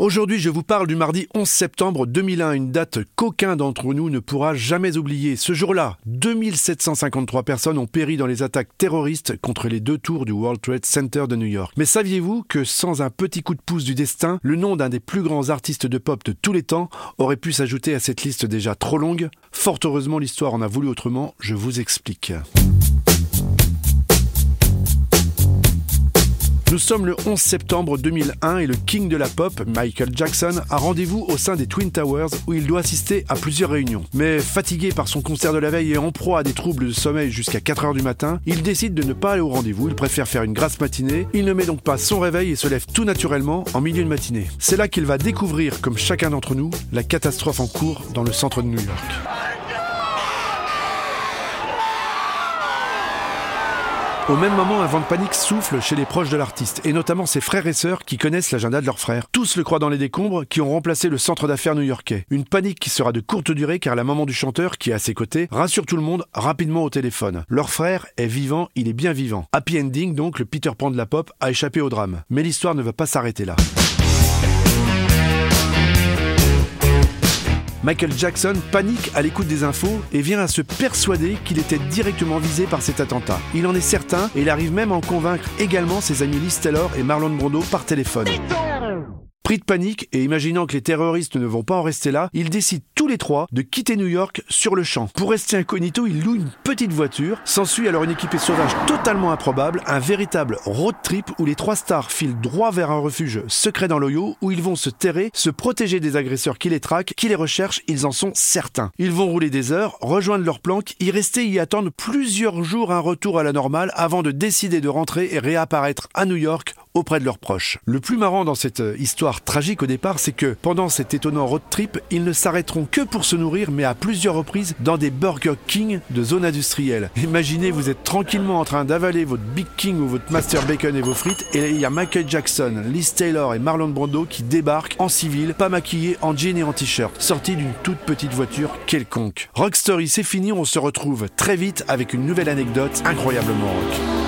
Aujourd'hui, je vous parle du mardi 11 septembre 2001, une date qu'aucun d'entre nous ne pourra jamais oublier. Ce jour-là, 2753 personnes ont péri dans les attaques terroristes contre les deux tours du World Trade Center de New York. Mais saviez-vous que sans un petit coup de pouce du destin, le nom d'un des plus grands artistes de pop de tous les temps aurait pu s'ajouter à cette liste déjà trop longue? Fort heureusement, l'histoire en a voulu autrement, je vous explique. Nous sommes le 11 septembre 2001 et le king de la pop, Michael Jackson, a rendez-vous au sein des Twin Towers où il doit assister à plusieurs réunions. Mais fatigué par son concert de la veille et en proie à des troubles de sommeil jusqu'à 4h du matin, il décide de ne pas aller au rendez-vous, il préfère faire une grasse matinée, il ne met donc pas son réveil et se lève tout naturellement en milieu de matinée. C'est là qu'il va découvrir, comme chacun d'entre nous, la catastrophe en cours dans le centre de New York. Au même moment, un vent de panique souffle chez les proches de l'artiste, et notamment ses frères et sœurs qui connaissent l'agenda de leurs frères. Tous le croient dans les décombres qui ont remplacé le centre d'affaires new-yorkais. Une panique qui sera de courte durée car la maman du chanteur, qui est à ses côtés, rassure tout le monde rapidement au téléphone. Leur frère est vivant, il est bien vivant. Happy ending donc, le Peter Pan de la pop a échappé au drame. Mais l'histoire ne va pas s'arrêter là. Michael Jackson panique à l'écoute des infos et vient à se persuader qu'il était directement visé par cet attentat. Il en est certain et il arrive même à en convaincre également ses amis Liz Taylor et Marlon Brando par téléphone. Pris de panique et imaginant que les terroristes ne vont pas en rester là, ils décident tous les trois de quitter New York sur le champ. Pour rester incognito, ils louent une petite voiture. S'ensuit alors une équipée sauvage totalement improbable, un véritable road trip où les trois stars filent droit vers un refuge secret dans l'Ohio où ils vont se terrer, se protéger des agresseurs qui les traquent, qui les recherchent, ils en sont certains. Ils vont rouler des heures, rejoindre leur planque, y rester y attendre plusieurs jours un retour à la normale avant de décider de rentrer et réapparaître à New York auprès de leurs proches. Le plus marrant dans cette euh, histoire tragique au départ, c'est que pendant cet étonnant road trip, ils ne s'arrêteront que pour se nourrir, mais à plusieurs reprises dans des Burger King de zone industrielle. Imaginez, vous êtes tranquillement en train d'avaler votre Big King ou votre Master Bacon et vos frites, et il y a Michael Jackson, Liz Taylor et Marlon Brando qui débarquent en civil, pas maquillés, en jean et en t-shirt, sortis d'une toute petite voiture quelconque. Rock Story, c'est fini, on se retrouve très vite avec une nouvelle anecdote incroyablement rock.